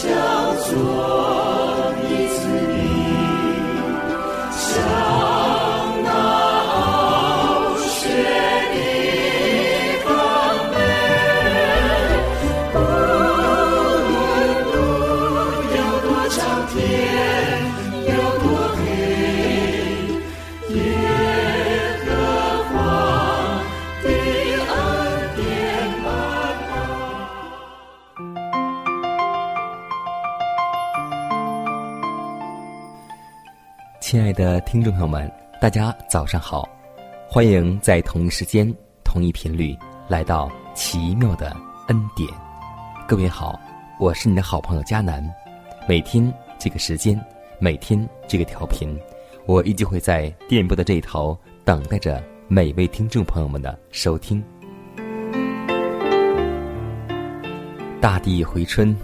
向左。听众朋友们，大家早上好！欢迎在同一时间、同一频率来到奇妙的恩典。各位好，我是你的好朋友佳南。每天这个时间，每天这个调频，我依旧会在电波的这一头等待着每位听众朋友们的收听。大地回春，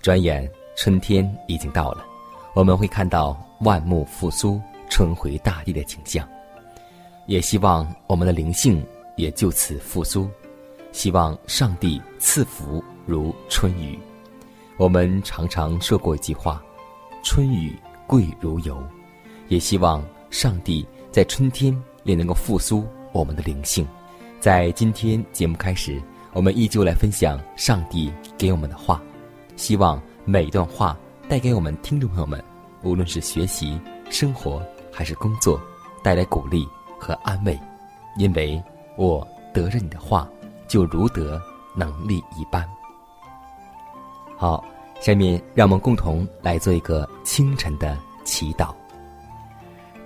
转眼春天已经到了，我们会看到。万木复苏、春回大地的景象，也希望我们的灵性也就此复苏。希望上帝赐福如春雨。我们常常说过一句话：“春雨贵如油。”也希望上帝在春天也能够复苏我们的灵性。在今天节目开始，我们依旧来分享上帝给我们的话。希望每一段话带给我们听众朋友们。无论是学习、生活还是工作，带来鼓励和安慰，因为我得着你的话，就如得能力一般。好，下面让我们共同来做一个清晨的祈祷。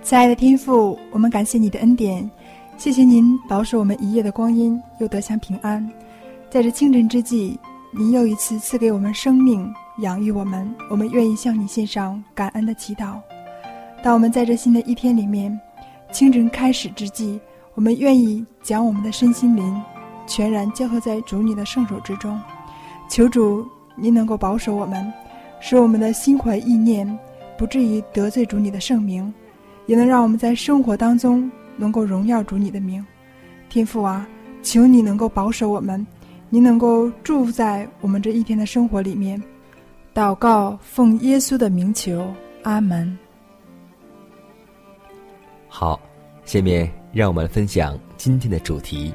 亲爱的天父，我们感谢你的恩典，谢谢您保守我们一夜的光阴，又得享平安。在这清晨之际，您又一次赐给我们生命。养育我们，我们愿意向你献上感恩的祈祷。当我们在这新的一天里面，清晨开始之际，我们愿意将我们的身心灵全然交托在主你的圣手之中。求主，您能够保守我们，使我们的心怀意念不至于得罪主你的圣名，也能让我们在生活当中能够荣耀主你的名。天父啊，求你能够保守我们，您能够住在我们这一天的生活里面。祷告，奉耶稣的名求，阿门。好，下面让我们分享今天的主题，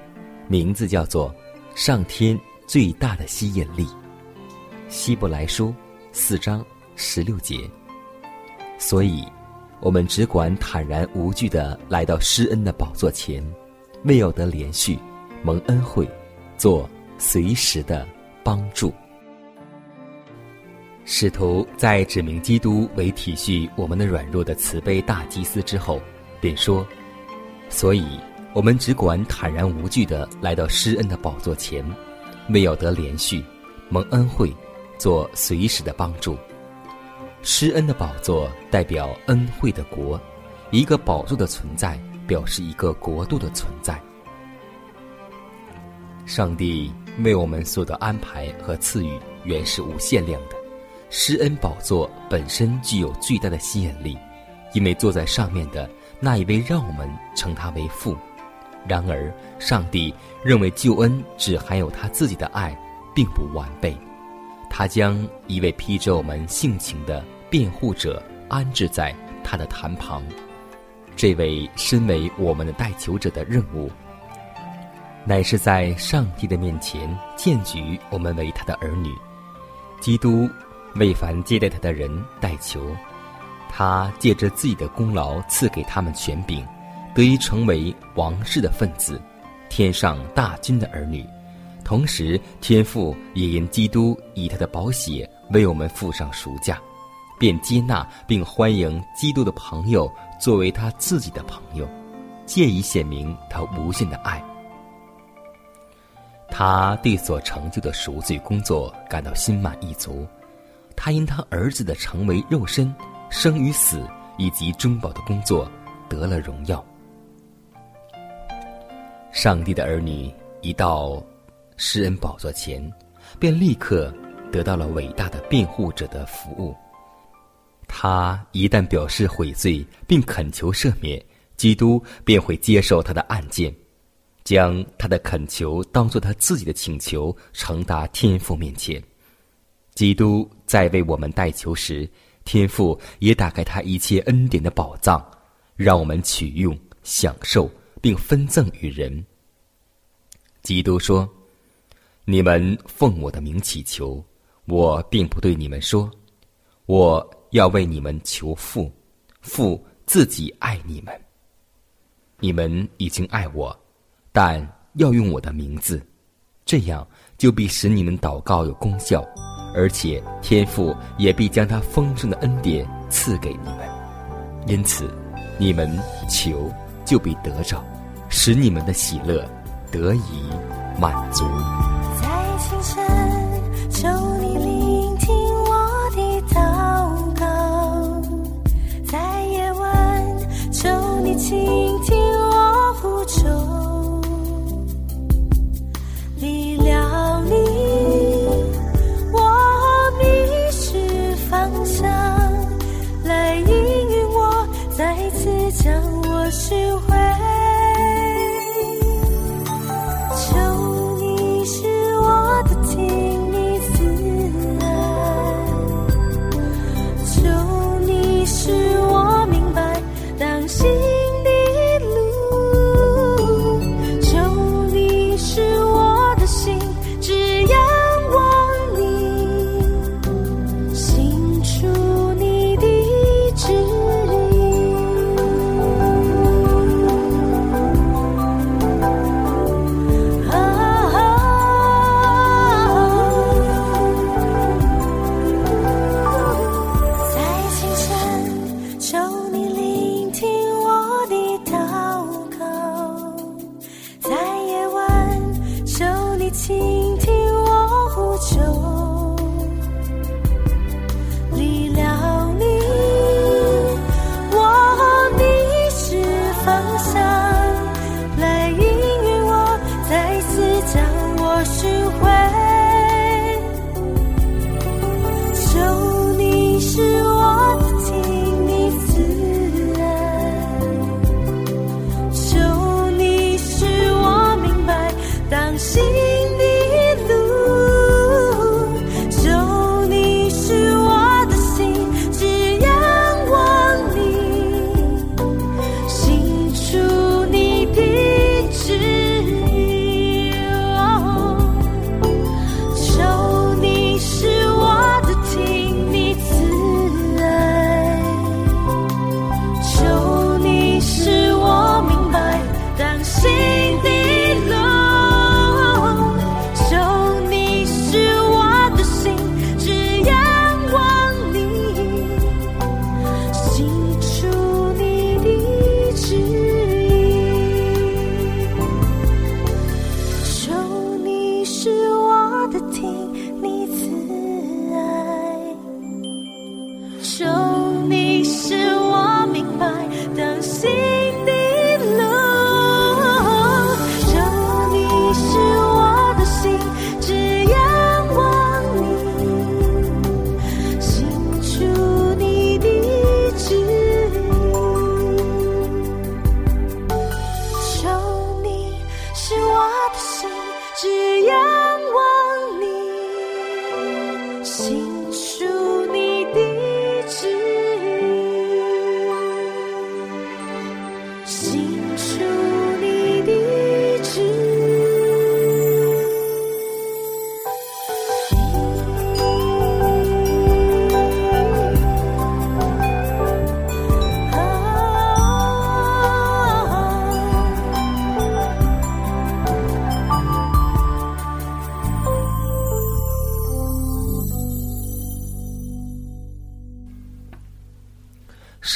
名字叫做“上天最大的吸引力”。希伯来书四章十六节。所以，我们只管坦然无惧的来到施恩的宝座前，为要得连续蒙恩惠，做随时的帮助。使徒在指明基督为体恤我们的软弱的慈悲大祭司之后，便说：“所以，我们只管坦然无惧的来到施恩的宝座前，为要得连续蒙恩惠，做随时的帮助。施恩的宝座代表恩惠的国，一个宝座的存在表示一个国度的存在。上帝为我们所的安排和赐予原是无限量的。”施恩宝座本身具有巨大的吸引力，因为坐在上面的那一位让我们称他为父。然而，上帝认为救恩只含有他自己的爱，并不完备。他将一位披着我们性情的辩护者安置在他的坛旁。这位身为我们的代求者的任务，乃是在上帝的面前荐举我们为他的儿女。基督。为凡接待他的人代求，他借着自己的功劳赐给他们权柄，得以成为王室的分子，天上大军的儿女。同时，天父也因基督以他的宝血为我们付上赎价，便接纳并欢迎基督的朋友作为他自己的朋友，借以显明他无限的爱。他对所成就的赎罪工作感到心满意足，他因他儿子的成为肉身、生与死以及中保的工作得了荣耀。上帝的儿女一到施恩宝座前，便立刻得到了伟大的辩护者的服务。他一旦表示悔罪并恳求赦免，基督便会接受他的案件。将他的恳求当做他自己的请求，呈达天父面前。基督在为我们代求时，天父也打开他一切恩典的宝藏，让我们取用、享受并分赠与人。基督说：“你们奉我的名祈求，我并不对你们说，我要为你们求父，父自己爱你们。你们已经爱我。”但要用我的名字，这样就必使你们祷告有功效，而且天父也必将他丰盛的恩典赐给你们。因此，你们求就必得着，使你们的喜乐得以满足。在清晨，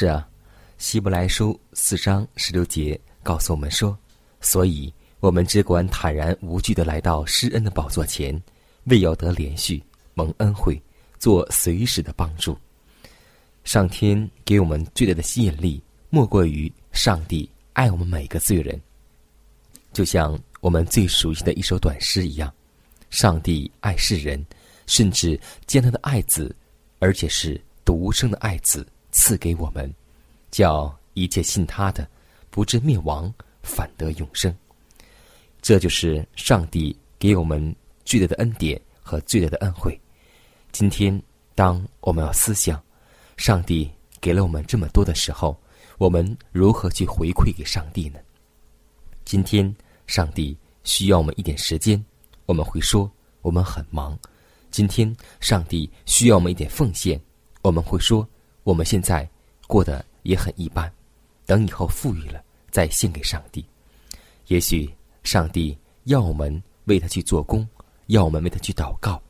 是啊，希伯来书四章十六节告诉我们说：“所以我们只管坦然无惧的来到施恩的宝座前，为要得连续蒙恩惠，做随时的帮助。”上天给我们最大的吸引力，莫过于上帝爱我们每个罪人。就像我们最熟悉的一首短诗一样，上帝爱世人，甚至将他的爱子，而且是独生的爱子赐给我们，叫一切信他的，不至灭亡，反得永生。这就是上帝给我们最大的恩典和最大的恩惠。今天，当我们要思想。上帝给了我们这么多的时候，我们如何去回馈给上帝呢？今天，上帝需要我们一点时间，我们会说我们很忙。今天，上帝需要我们一点奉献，我们会说我们现在过得也很一般。等以后富裕了，再献给上帝。也许上帝要我们为他去做工，要我们为他去祷告。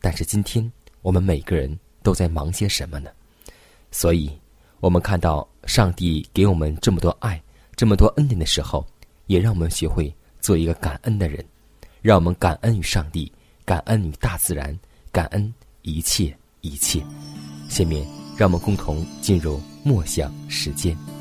但是今天，我们每个人都在忙些什么呢？所以，我们看到上帝给我们这么多爱、这么多恩典的时候，也让我们学会做一个感恩的人，让我们感恩于上帝，感恩于大自然，感恩一切一切。下面，让我们共同进入默想时间。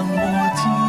让我今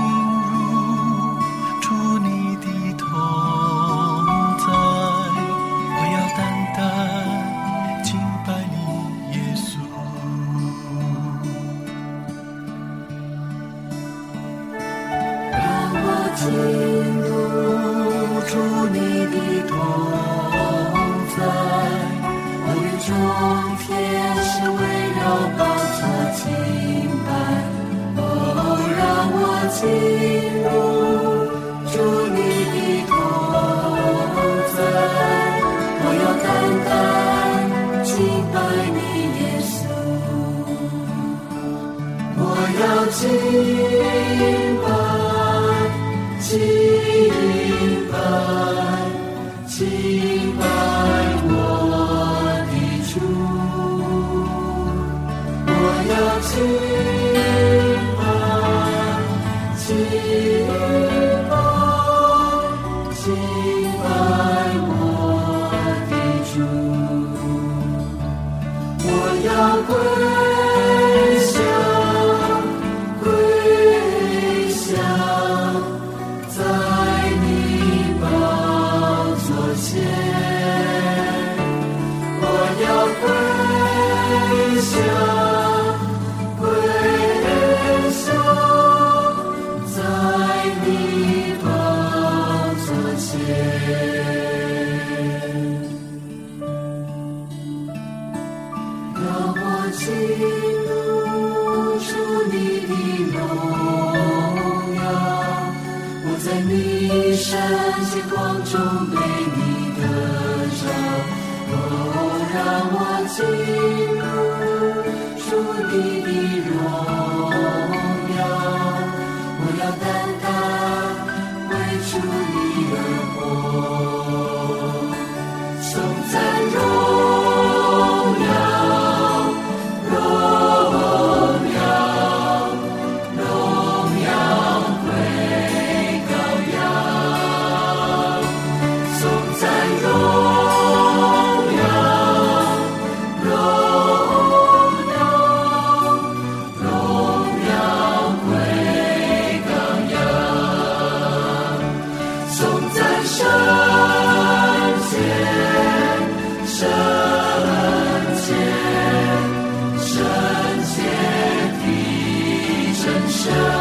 一生心光中对你的照哦让我进入主你的荣耀我要淡淡为主你 show.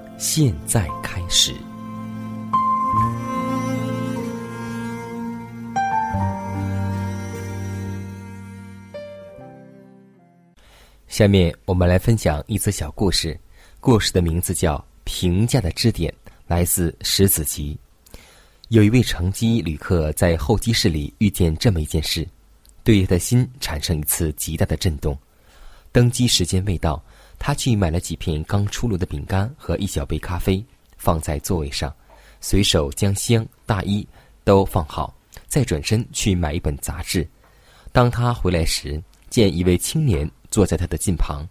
现在开始。下面我们来分享一则小故事，故事的名字叫《评价的支点》，来自《石子集》。有一位乘机旅客在候机室里遇见这么一件事，对他的心产生一次极大的震动。登机时间未到，他去买了几片刚出炉的饼干和一小杯咖啡，放在座位上，随手将箱、大衣都放好，再转身去买一本杂志。当他回来时，见一位青年坐在他的近旁，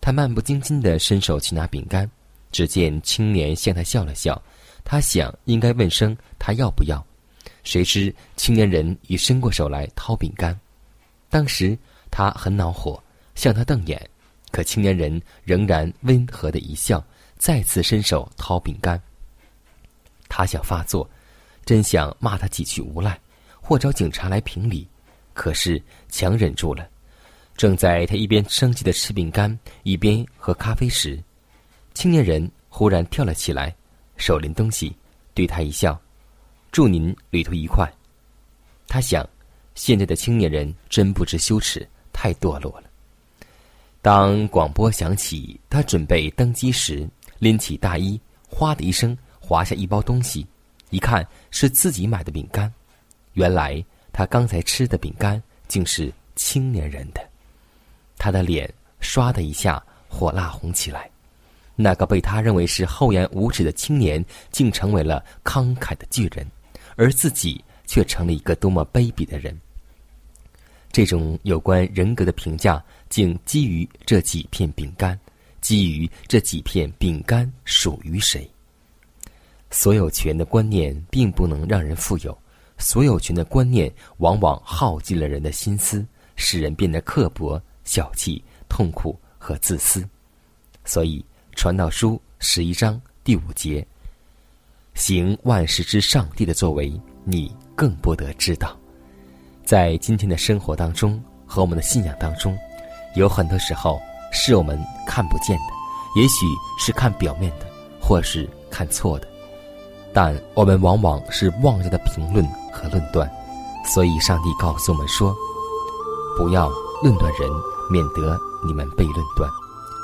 他漫不经心地伸手去拿饼干，只见青年向他笑了笑。他想应该问声他要不要，谁知青年人已伸过手来掏饼干。当时他很恼火，向他瞪眼，可青年人仍然温和的一笑，再次伸手掏饼干。他想发作，真想骂他几句无赖，或找警察来评理，可是强忍住了。正在他一边生气的吃饼干，一边喝咖啡时，青年人忽然跳了起来。手拎东西，对他一笑，祝您旅途愉快。他想，现在的青年人真不知羞耻，太堕落了。当广播响起，他准备登机时，拎起大衣，哗的一声滑下一包东西，一看是自己买的饼干。原来他刚才吃的饼干竟是青年人的，他的脸唰的一下火辣红起来。那个被他认为是厚颜无耻的青年，竟成为了慷慨的巨人，而自己却成了一个多么卑鄙的人。这种有关人格的评价，竟基于这几片饼干，基于这几片饼干属于谁？所有权的观念并不能让人富有，所有权的观念往往耗尽了人的心思，使人变得刻薄、小气、痛苦和自私。所以。传道书十一章第五节，行万事之上帝的作为，你更不得知道。在今天的生活当中和我们的信仰当中，有很多时候是我们看不见的，也许是看表面的，或是看错的，但我们往往是妄加的评论和论断。所以，上帝告诉我们说：不要论断人，免得你们被论断。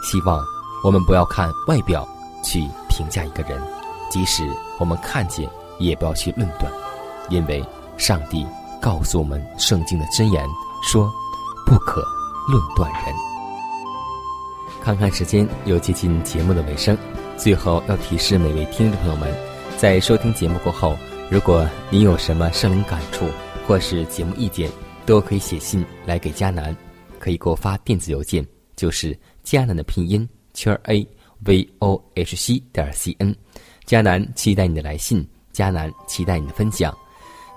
希望我们不要看外表去评价一个人，即使我们看见，也不要去论断，因为上帝告诉我们圣经的箴言说：“不可论断人。”看看时间，又接近节目的尾声，最后要提示每位听众朋友们，在收听节目过后，如果您有什么生灵感触或是节目意见，都可以写信来给迦南，可以给我发电子邮件，就是迦南的拼音圈 a v o h c 点 c n。迦南期待你的来信，迦南期待你的分享。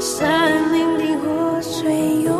山林里，河水涌。